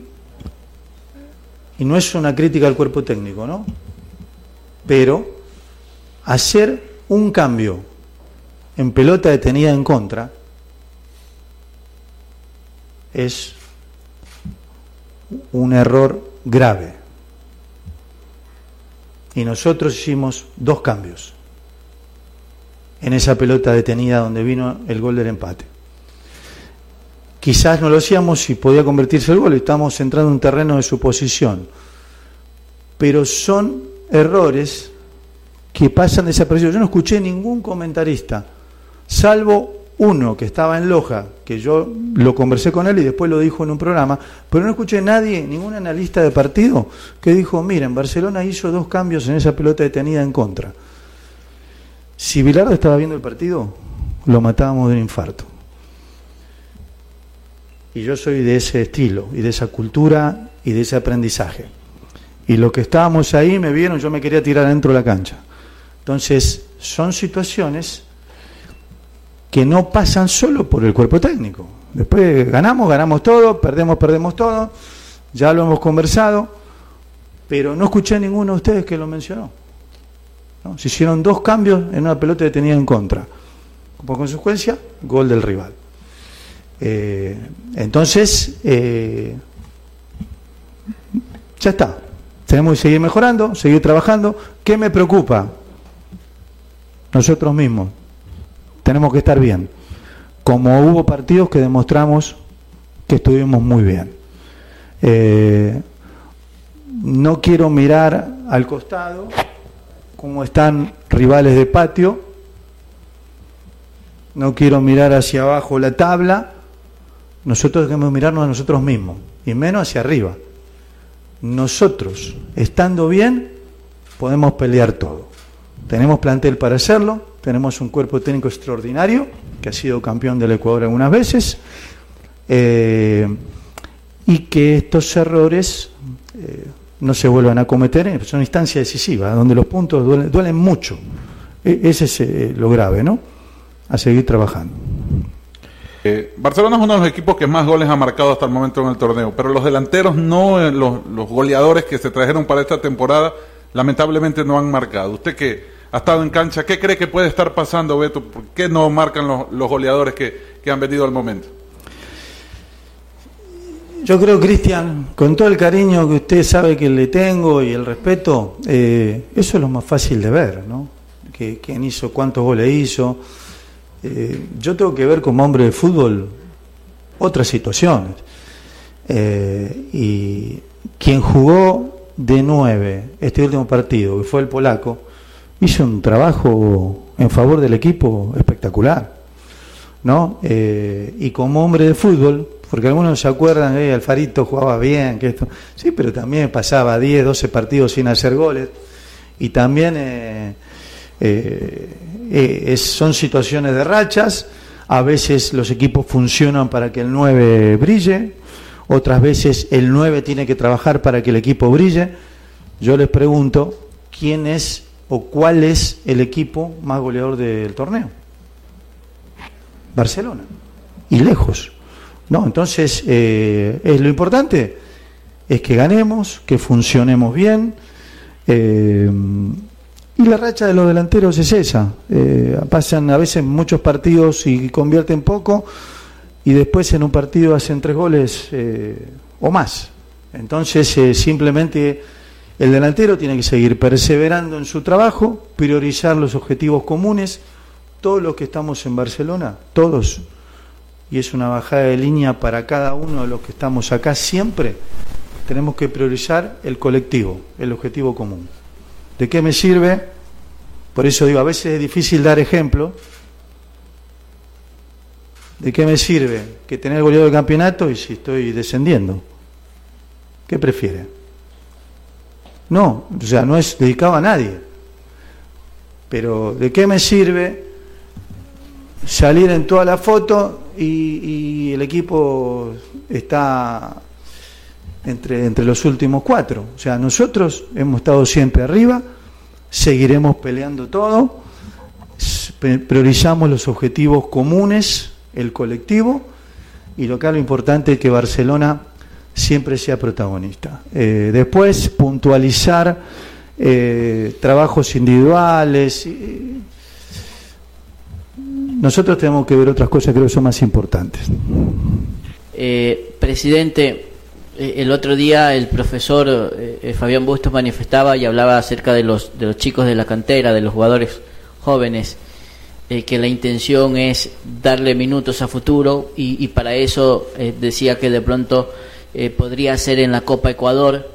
y no es una crítica al cuerpo técnico, ¿no? Pero hacer un cambio en pelota detenida en contra, es un error grave. Y nosotros hicimos dos cambios en esa pelota detenida donde vino el gol del empate. Quizás no lo hacíamos si podía convertirse el gol, estamos entrando en un terreno de suposición. Pero son errores que pasan desapercibidos. Yo no escuché ningún comentarista, salvo uno que estaba en Loja, que yo lo conversé con él y después lo dijo en un programa, pero no escuché nadie, ningún analista de partido, que dijo, miren, Barcelona hizo dos cambios en esa pelota detenida en contra. Si Bilardo estaba viendo el partido, lo matábamos de un infarto. Y yo soy de ese estilo y de esa cultura y de ese aprendizaje. Y los que estábamos ahí me vieron, yo me quería tirar dentro de la cancha. Entonces, son situaciones que no pasan solo por el cuerpo técnico. Después ganamos, ganamos todo, perdemos, perdemos todo. Ya lo hemos conversado, pero no escuché a ninguno de ustedes que lo mencionó. Se hicieron dos cambios en una pelota que tenía en contra. Por consecuencia, gol del rival. Eh, entonces, eh, ya está. Tenemos que seguir mejorando, seguir trabajando. ¿Qué me preocupa? Nosotros mismos. Tenemos que estar bien. Como hubo partidos que demostramos que estuvimos muy bien. Eh, no quiero mirar al costado como están rivales de patio. No quiero mirar hacia abajo la tabla. Nosotros debemos mirarnos a nosotros mismos y menos hacia arriba. Nosotros, estando bien, podemos pelear todo. Tenemos plantel para hacerlo, tenemos un cuerpo técnico extraordinario, que ha sido campeón del Ecuador algunas veces, eh, y que estos errores eh, no se vuelvan a cometer, es una instancia decisiva, donde los puntos duelen, mucho. E, ese es eh, lo grave, ¿no? A seguir trabajando. Barcelona es uno de los equipos que más goles ha marcado hasta el momento en el torneo, pero los delanteros no, los, los goleadores que se trajeron para esta temporada, lamentablemente no han marcado. Usted que ha estado en cancha, ¿qué cree que puede estar pasando, Beto? ¿Por qué no marcan los, los goleadores que, que han venido al momento? Yo creo, Cristian, con todo el cariño que usted sabe que le tengo y el respeto, eh, eso es lo más fácil de ver, ¿no? Que, quién hizo, cuántos goles hizo. Eh, yo tengo que ver como hombre de fútbol otras situaciones. Eh, y quien jugó de nueve este último partido, que fue el polaco, hizo un trabajo en favor del equipo espectacular. ¿no? y como hombre de fútbol, porque algunos se acuerdan, eh, Alfarito jugaba bien, que esto. Sí, pero también pasaba 10, 12 partidos sin hacer goles. Y también eh, eh, eh son situaciones de rachas. A veces los equipos funcionan para que el 9 brille, otras veces el 9 tiene que trabajar para que el equipo brille. Yo les pregunto, ¿quién es o cuál es el equipo más goleador del torneo? Barcelona. Y lejos. No, entonces eh, es lo importante es que ganemos, que funcionemos bien. Eh, y la racha de los delanteros es esa. Eh, pasan a veces muchos partidos y convierten poco y después en un partido hacen tres goles o más. Entonces simplemente el delantero tiene que seguir perseverando en su trabajo, priorizar los objetivos comunes. Todos los que estamos en Barcelona, todos y es una bajada de línea para cada uno de los que estamos acá siempre, tenemos que priorizar el colectivo, el objetivo común. ¿De qué me sirve? Por eso digo, a veces es difícil dar ejemplo. ¿De qué me sirve que tener goleado de campeonato y si estoy descendiendo? ¿Qué prefiere? No, o sea, no es dedicado a nadie. Pero ¿de qué me sirve salir en toda la foto y, el equipo está entre, entre los últimos cuatro. O sea, nosotros hemos estado siempre arriba, seguiremos peleando todo, priorizamos los objetivos comunes, el colectivo, y lo que es lo importante es que Barcelona siempre sea protagonista. Eh, después, puntualizar eh, trabajos individuales. Nosotros tenemos que ver otras cosas que creo que son más importantes. Eh, presidente, eh, el otro día el profesor eh, Fabián Bustos manifestaba y hablaba acerca de los, de los chicos de la cantera, de los jugadores jóvenes, que la intención es darle minutos a futuro y para eso decía que de pronto podría ser en la Copa Ecuador,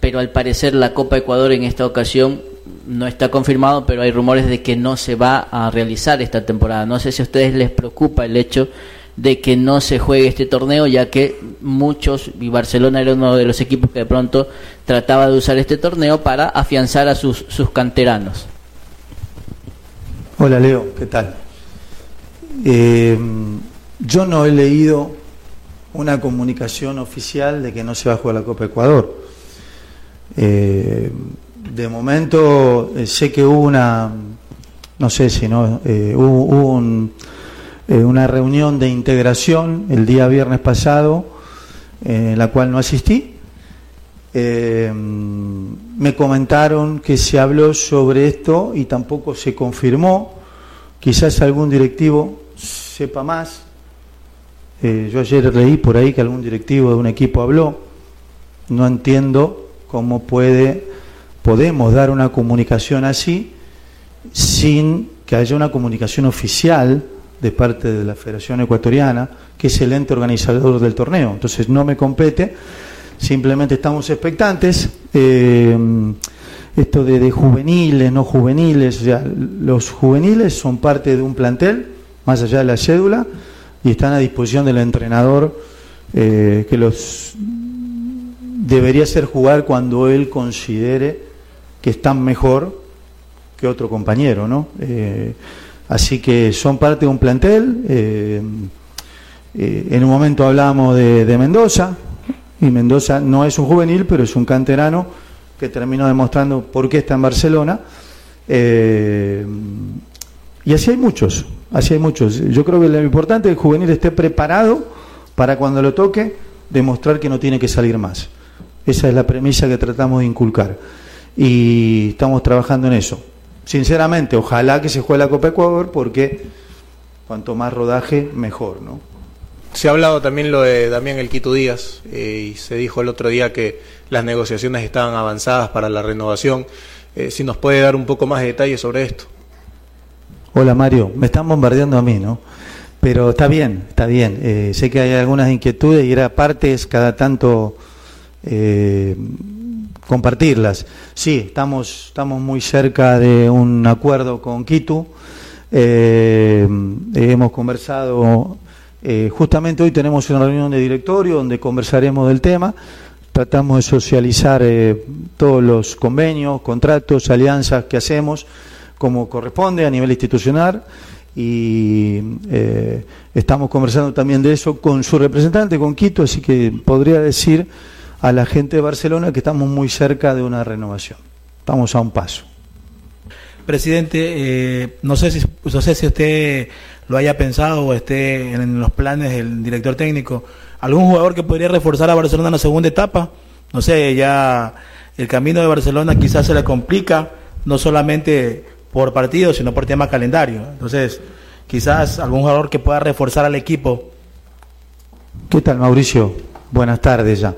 pero al parecer la Copa Ecuador en esta ocasión no está confirmado, pero hay rumores de que no se va a realizar esta temporada. No sé si a ustedes les preocupa el hecho de que no se juegue este torneo, ya que muchos, y Barcelona era uno de los equipos que de pronto trataba de usar este torneo para afianzar a sus, sus canteranos. Hola Leo, ¿qué tal? Eh, yo no he leído una comunicación oficial de que no se va a jugar la Copa Ecuador. Eh, de momento eh, sé que hubo una, no sé si no, eh, hubo, hubo un, una reunión de integración el día viernes pasado en la cual no asistí. Me comentaron que se habló sobre esto y tampoco se confirmó. Quizás algún directivo sepa más. Eh, yo ayer leí por ahí que algún directivo de un equipo habló. No entiendo cómo puede, podemos dar una comunicación así sin que haya una comunicación oficial de parte de la Federación Ecuatoriana, que es el ente organizador del torneo. Entonces no me compete, simplemente estamos expectantes. Eh, esto de, de, juveniles, no juveniles, o sea, los juveniles son parte de un plantel, más allá de la cédula, y están a disposición del entrenador eh, que los debería hacer jugar cuando él considere que están mejor que otro compañero, ¿no? Eh, así que son parte de un plantel. Eh, eh, en un momento hablábamos de, de, Mendoza, y Mendoza no es un juvenil, pero es un canterano que terminó demostrando por qué está en Barcelona. y así hay muchos, así hay muchos. Yo creo que lo importante es que el juvenil esté preparado para cuando lo toque demostrar que no tiene que salir más. Esa es la premisa que tratamos de inculcar. Y estamos trabajando en eso. Sinceramente, ojalá que se juegue la Copa Ecuador porque cuanto más rodaje, mejor, ¿no? Se ha hablado también lo de Damián El Quito Díaz eh, y se dijo el otro día que las negociaciones estaban avanzadas para la renovación. Eh, si nos puede dar un poco más de detalles sobre esto. Hola Mario, me están bombardeando a mí, ¿no? Pero está bien, está bien. Eh, sé que hay algunas inquietudes y era partes cada tanto eh, compartirlas. Sí, estamos, estamos muy cerca de un acuerdo con Quito. Eh, hemos conversado, eh, justamente hoy tenemos una reunión de directorio donde conversaremos del tema. Tratamos de socializar eh, todos los convenios, contratos, alianzas que hacemos como corresponde a nivel institucional y eh, estamos conversando también de eso con su representante, con Quito, así que podría decir a la gente de Barcelona que estamos muy cerca de una renovación. Estamos a un paso. Presidente, eh, no, sé si, no sé si usted lo haya pensado o esté en los planes del director técnico, algún jugador que podría reforzar a Barcelona en la segunda etapa. No sé, ya el camino de Barcelona quizás se le complica, no solamente por partido, sino por tema calendario. Entonces, quizás algún jugador que pueda reforzar al equipo. ¿Qué tal, Mauricio? Buenas tardes ya.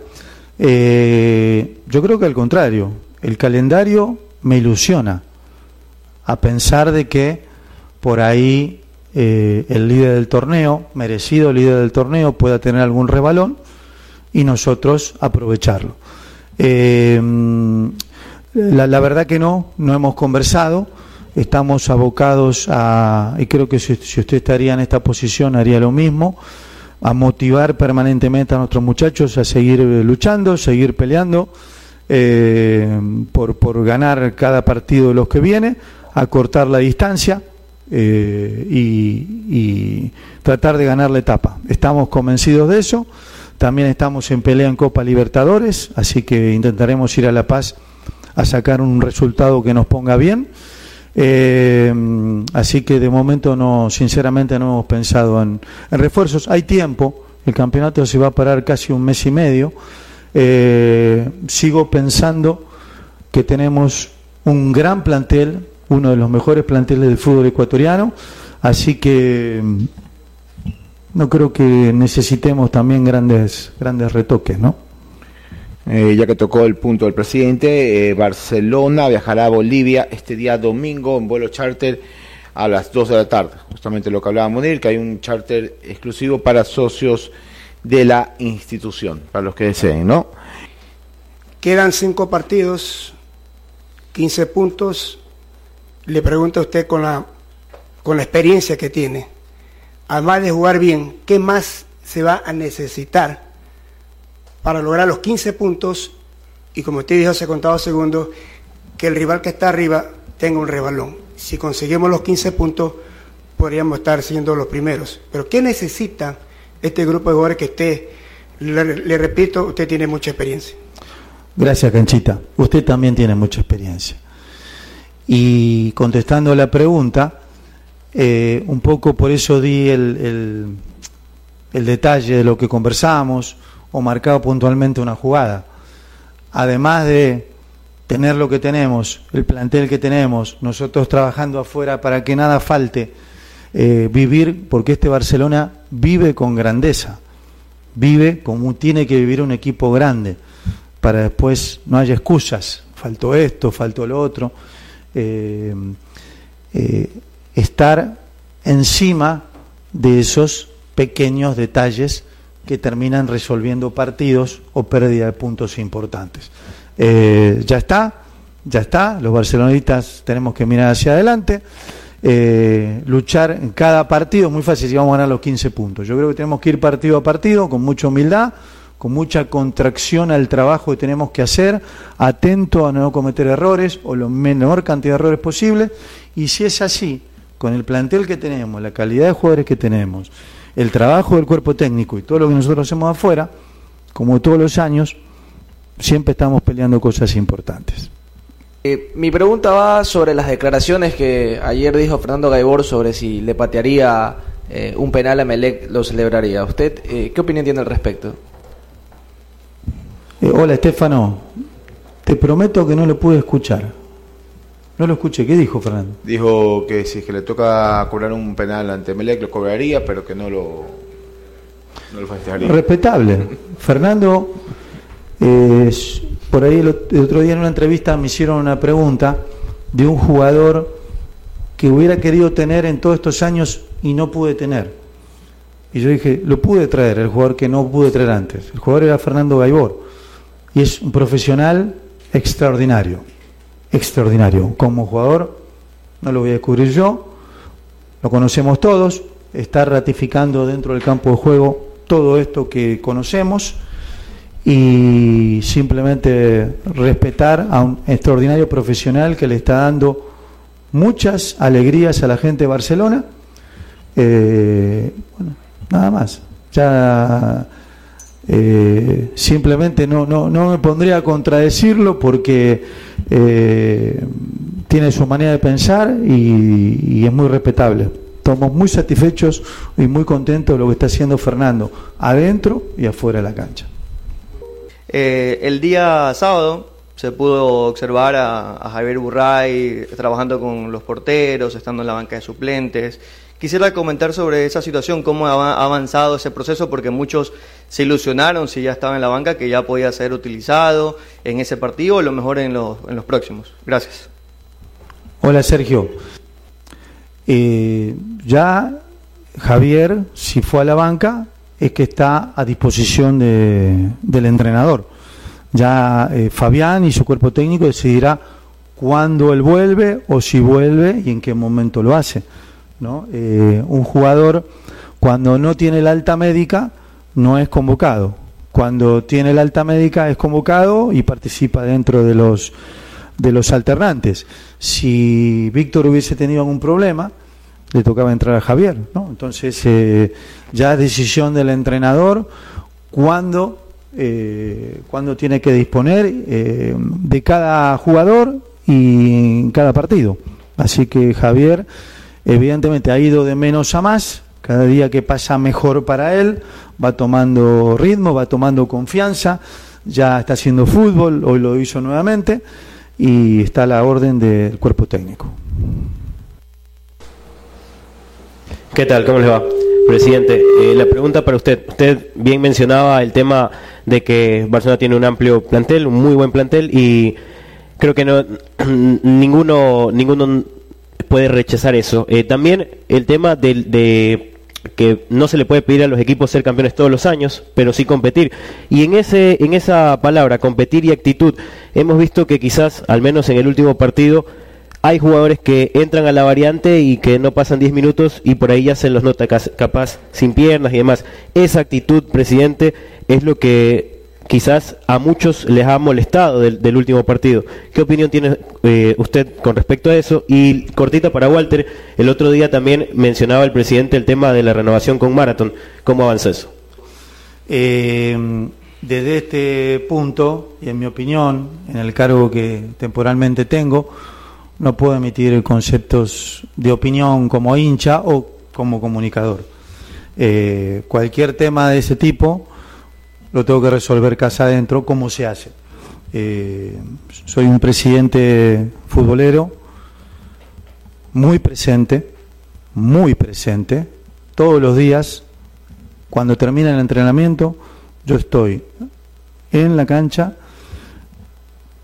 Eh, yo creo que al contrario, el calendario me ilusiona a pensar de que por ahí eh, el líder del torneo, merecido líder del torneo, pueda tener algún rebalón y nosotros aprovecharlo. Eh, la, la, verdad que no, no hemos conversado, estamos abocados a, y creo que si, usted estaría en esta posición haría lo mismo, a motivar permanentemente a nuestros muchachos a seguir luchando, seguir peleando eh, por, por ganar cada partido de los que viene, a cortar la distancia eh, y, tratar de ganar la etapa. Estamos convencidos de eso, también estamos en pelea en Copa Libertadores, así que intentaremos ir a La Paz a sacar un resultado que nos ponga bien. Eh, así que de momento no, sinceramente no hemos pensado en, refuerzos. Hay tiempo, el campeonato se va a parar casi un mes y medio. Eh, sigo pensando que tenemos un gran plantel, uno de los mejores planteles del fútbol ecuatoriano, así que no creo que necesitemos también grandes, grandes retoques, ¿no? Eh, ya que tocó el punto del presidente, eh, Barcelona viajará a Bolivia este día domingo en vuelo charter a las 2 de la tarde. Justamente lo que hablaba Munir, que hay un charter exclusivo para socios de la institución, para los que deseen, ¿no? Quedan cinco partidos, 15 puntos. Le pregunto a usted con la, con la experiencia que tiene, además de jugar bien, ¿qué más se va a necesitar? Para lograr los 15 puntos y como usted dijo hace contados segundos, que el rival que está arriba tenga un rebalón. Si conseguimos los 15 puntos, podríamos estar siendo los primeros. Pero ¿qué necesita este grupo de jugadores que esté? Le, repito, usted tiene mucha experiencia. Gracias, Canchita. Usted también tiene mucha experiencia. Y contestando la pregunta, eh, un poco por eso di el, el detalle de lo que conversamos o marcado puntualmente una jugada. Además de tener lo que tenemos, el plantel que tenemos, nosotros trabajando afuera para que nada falte, eh, vivir, porque este Barcelona vive con grandeza, vive como tiene que vivir un equipo grande, para después no haya excusas, faltó esto, faltó lo otro, eh, eh, estar encima de esos pequeños detalles que terminan resolviendo partidos o pérdida de puntos importantes. Eh, ya está, ya está, los barcelonistas tenemos que mirar hacia adelante, eh, luchar en cada partido, muy fácil si vamos a ganar los 15 puntos. Yo creo que tenemos que ir partido a partido con mucha humildad, con mucha contracción al trabajo que tenemos que hacer, atento a no cometer errores o la menor cantidad de errores posible, y si es así, con el plantel que tenemos, la calidad de jugadores que tenemos, el trabajo del cuerpo técnico y todo lo que nosotros hacemos afuera, como todos los años, siempre estamos peleando cosas importantes. Eh, mi pregunta va sobre las declaraciones que ayer dijo Fernando Gaibor sobre si le patearía eh, un penal a Melec, lo celebraría. ¿Usted eh, qué opinión tiene al respecto? hola, Estefano. Te prometo que no lo pude escuchar. No lo escuché. ¿Qué dijo Fernando? Dijo que si es que le toca cobrar un penal ante Melec, lo cobraría, pero que no lo, no lo festejaría. Respetable. Fernando por ahí el, otro día en una entrevista me hicieron una pregunta de un jugador que hubiera querido tener en todos estos años y no pude tener. Y yo dije, lo pude traer, el jugador que no pude traer antes. El jugador era Fernando Gaibor. Y es un profesional extraordinario. Extraordinario. Como jugador, no lo voy a descubrir yo, lo conocemos todos, está ratificando dentro del campo de juego todo esto que conocemos y simplemente respetar a un extraordinario profesional que le está dando muchas alegrías a la gente de Barcelona. Eh, bueno, nada más. Ya eh, simplemente no, no, no me pondría a contradecirlo porque eh, tiene su manera de pensar y, es muy respetable. Estamos muy satisfechos y muy contentos de lo que está haciendo Fernando, adentro y afuera de la cancha. Eh, el día sábado se pudo observar a, Javier Burray trabajando con los porteros, estando en la banca de suplentes. Quisiera comentar sobre esa situación, cómo ha avanzado ese proceso, porque muchos se ilusionaron si ya estaba en la banca que ya podía ser utilizado en ese partido o lo mejor en los, en los próximos. Gracias. Hola Sergio. Eh, ya Javier, si fue a la banca, es que está a disposición de, del entrenador. Ya eh, Fabián y su cuerpo técnico decidirá cuándo él vuelve o si vuelve y en qué momento lo hace. ¿no? Eh, un jugador cuando no tiene la alta médica no es convocado. Cuando tiene la alta médica es convocado y participa dentro de los de los alternantes. Si Víctor hubiese tenido algún problema, le tocaba entrar a Javier, ¿no? Entonces eh, ya es decisión del entrenador cuándo, eh, tiene que disponer eh, de cada jugador y en cada partido. Así que Javier evidentemente ha ido de menos a más, cada día que pasa mejor para él, va tomando ritmo, va tomando confianza, ya está haciendo fútbol, hoy lo hizo nuevamente y está a la orden del cuerpo técnico. ¿Qué tal? ¿Cómo les va? Presidente, eh, la pregunta para usted. Usted bien mencionaba el tema de que Barcelona tiene un amplio plantel, un muy buen plantel, y creo que no ninguno ninguno puede rechazar eso. Eh, también el tema de, de, que no se le puede pedir a los equipos ser campeones todos los años, pero sí competir. Y en ese en esa palabra, competir y actitud, hemos visto que quizás, al menos en el último partido, hay jugadores que entran a la variante y que no pasan 10 minutos y por ahí ya se los nota capaz sin piernas y demás. Esa actitud, presidente, es lo que quizás a muchos les ha molestado del, último partido. ¿Qué opinión tiene eh, usted con respecto a eso? Y cortita para Walter, el otro día también mencionaba el presidente el tema de la renovación con Marathon. ¿Cómo avanza eso? Eh, desde este punto, y en mi opinión, en el cargo que temporalmente tengo, no puedo emitir conceptos de opinión como hincha o como comunicador. Eh, cualquier tema de ese tipo lo tengo que resolver casa adentro, ¿cómo se hace? Eh, soy un presidente futbolero muy presente, muy presente, todos los días, cuando termina el entrenamiento, yo estoy en la cancha,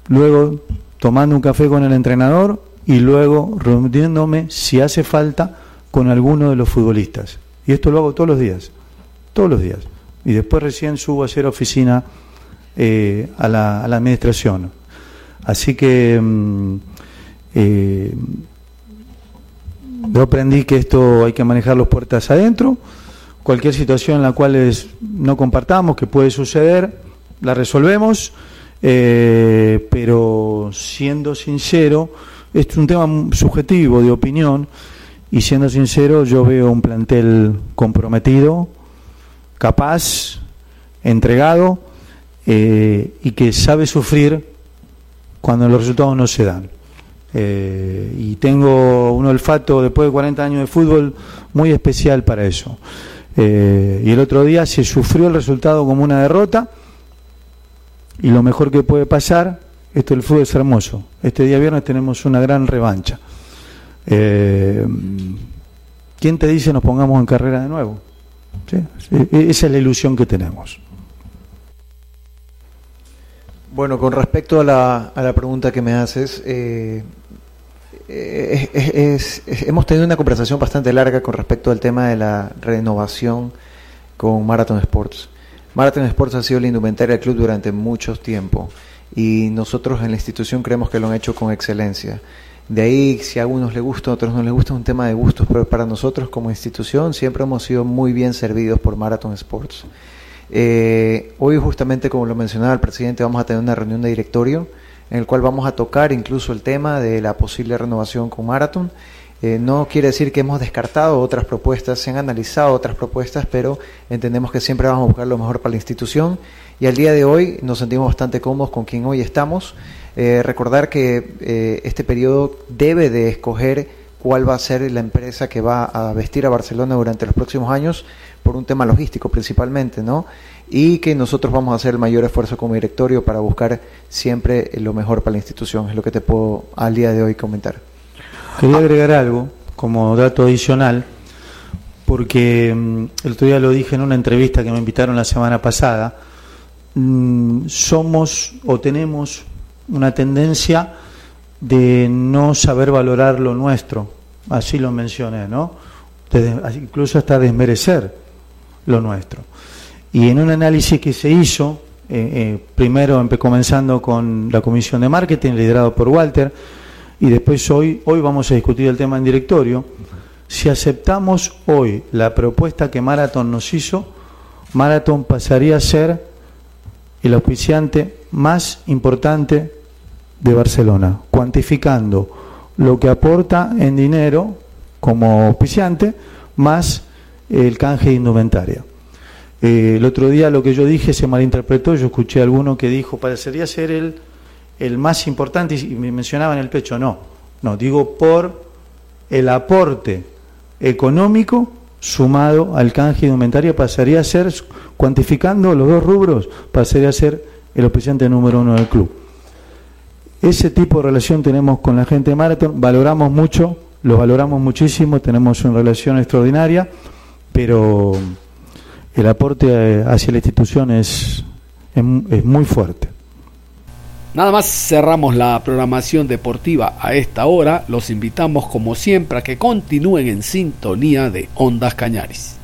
luego tomando un café con el entrenador y luego reuniéndome, si hace falta, con alguno de los futbolistas. Y esto lo hago todos los días, todos los días y después recién subo a hacer oficina eh, a, la, administración. Así que mm, eh, yo aprendí que esto hay que manejar las puertas adentro. Cualquier situación en la cual no compartamos, que puede suceder, la resolvemos, eh, pero siendo sincero, es un tema subjetivo de opinión, y siendo sincero, yo veo un plantel comprometido, capaz, entregado eh, y que sabe sufrir cuando los resultados no se dan. Eh, y tengo un olfato después de 40 años de fútbol muy especial para eso. Eh, y el otro día se sufrió el resultado como una derrota y lo mejor que puede pasar, esto del fútbol es hermoso. Este día viernes tenemos una gran revancha. ¿Quién te dice nos pongamos en carrera de nuevo? Esa es la ilusión que tenemos. Bueno, con respecto a la, a la pregunta que me haces, eh, hemos tenido una conversación bastante larga con respecto al tema de la renovación con Marathon Sports. Marathon Sports ha sido la indumentaria del club durante mucho tiempo y nosotros en la institución creemos que lo han hecho con excelencia. De ahí, si a algunos les gusta, a otros no les gusta, es un tema de gustos, pero para nosotros como institución siempre hemos sido muy bien servidos por Marathon Sports. Eh, hoy justamente, como lo mencionaba el presidente, vamos a tener una reunión de directorio en el cual vamos a tocar incluso el tema de la posible renovación con Marathon. Eh, no quiere decir que hemos descartado otras propuestas, se han analizado otras propuestas, pero entendemos que siempre vamos a buscar lo mejor para la institución y al día de hoy nos sentimos bastante cómodos con quien hoy estamos. Eh, recordar que eh, este periodo debe de escoger cuál va a ser la empresa que va a vestir a Barcelona durante los próximos años por un tema logístico principalmente, ¿no? Y que nosotros vamos a hacer el mayor esfuerzo como directorio para buscar siempre lo mejor para la institución, es lo que te puedo al día de hoy comentar. Quería agregar algo como dato adicional, porque mm, el otro día lo dije en una entrevista que me invitaron la semana pasada, mm, somos o tenemos una tendencia de no saber valorar lo nuestro, así lo mencioné, ¿no? incluso hasta desmerecer lo nuestro. Y en un análisis que se hizo, eh, eh, primero comenzando con la comisión de marketing liderado por Walter, y después hoy, hoy vamos a discutir el tema en directorio, si aceptamos hoy la propuesta que Marathon nos hizo, Marathon pasaría a ser el auspiciante más importante de Barcelona, cuantificando lo que aporta en dinero como auspiciante más el canje de indumentaria. Eh, el otro día lo que yo dije se malinterpretó, yo escuché a alguno que dijo, parecería ser el, el más importante y me mencionaba en el pecho, no, no, digo por el aporte económico sumado al canje indumentaria pasaría a ser, cuantificando los dos rubros, pasaría a ser el auspiciante número uno del club. Ese tipo de relación tenemos con la gente de Marathon, valoramos mucho, lo valoramos muchísimo, tenemos una relación extraordinaria, pero el aporte hacia la institución es, es, muy fuerte. Nada más cerramos la programación deportiva a esta hora. Los invitamos como siempre a que continúen en sintonía de Ondas Cañaris.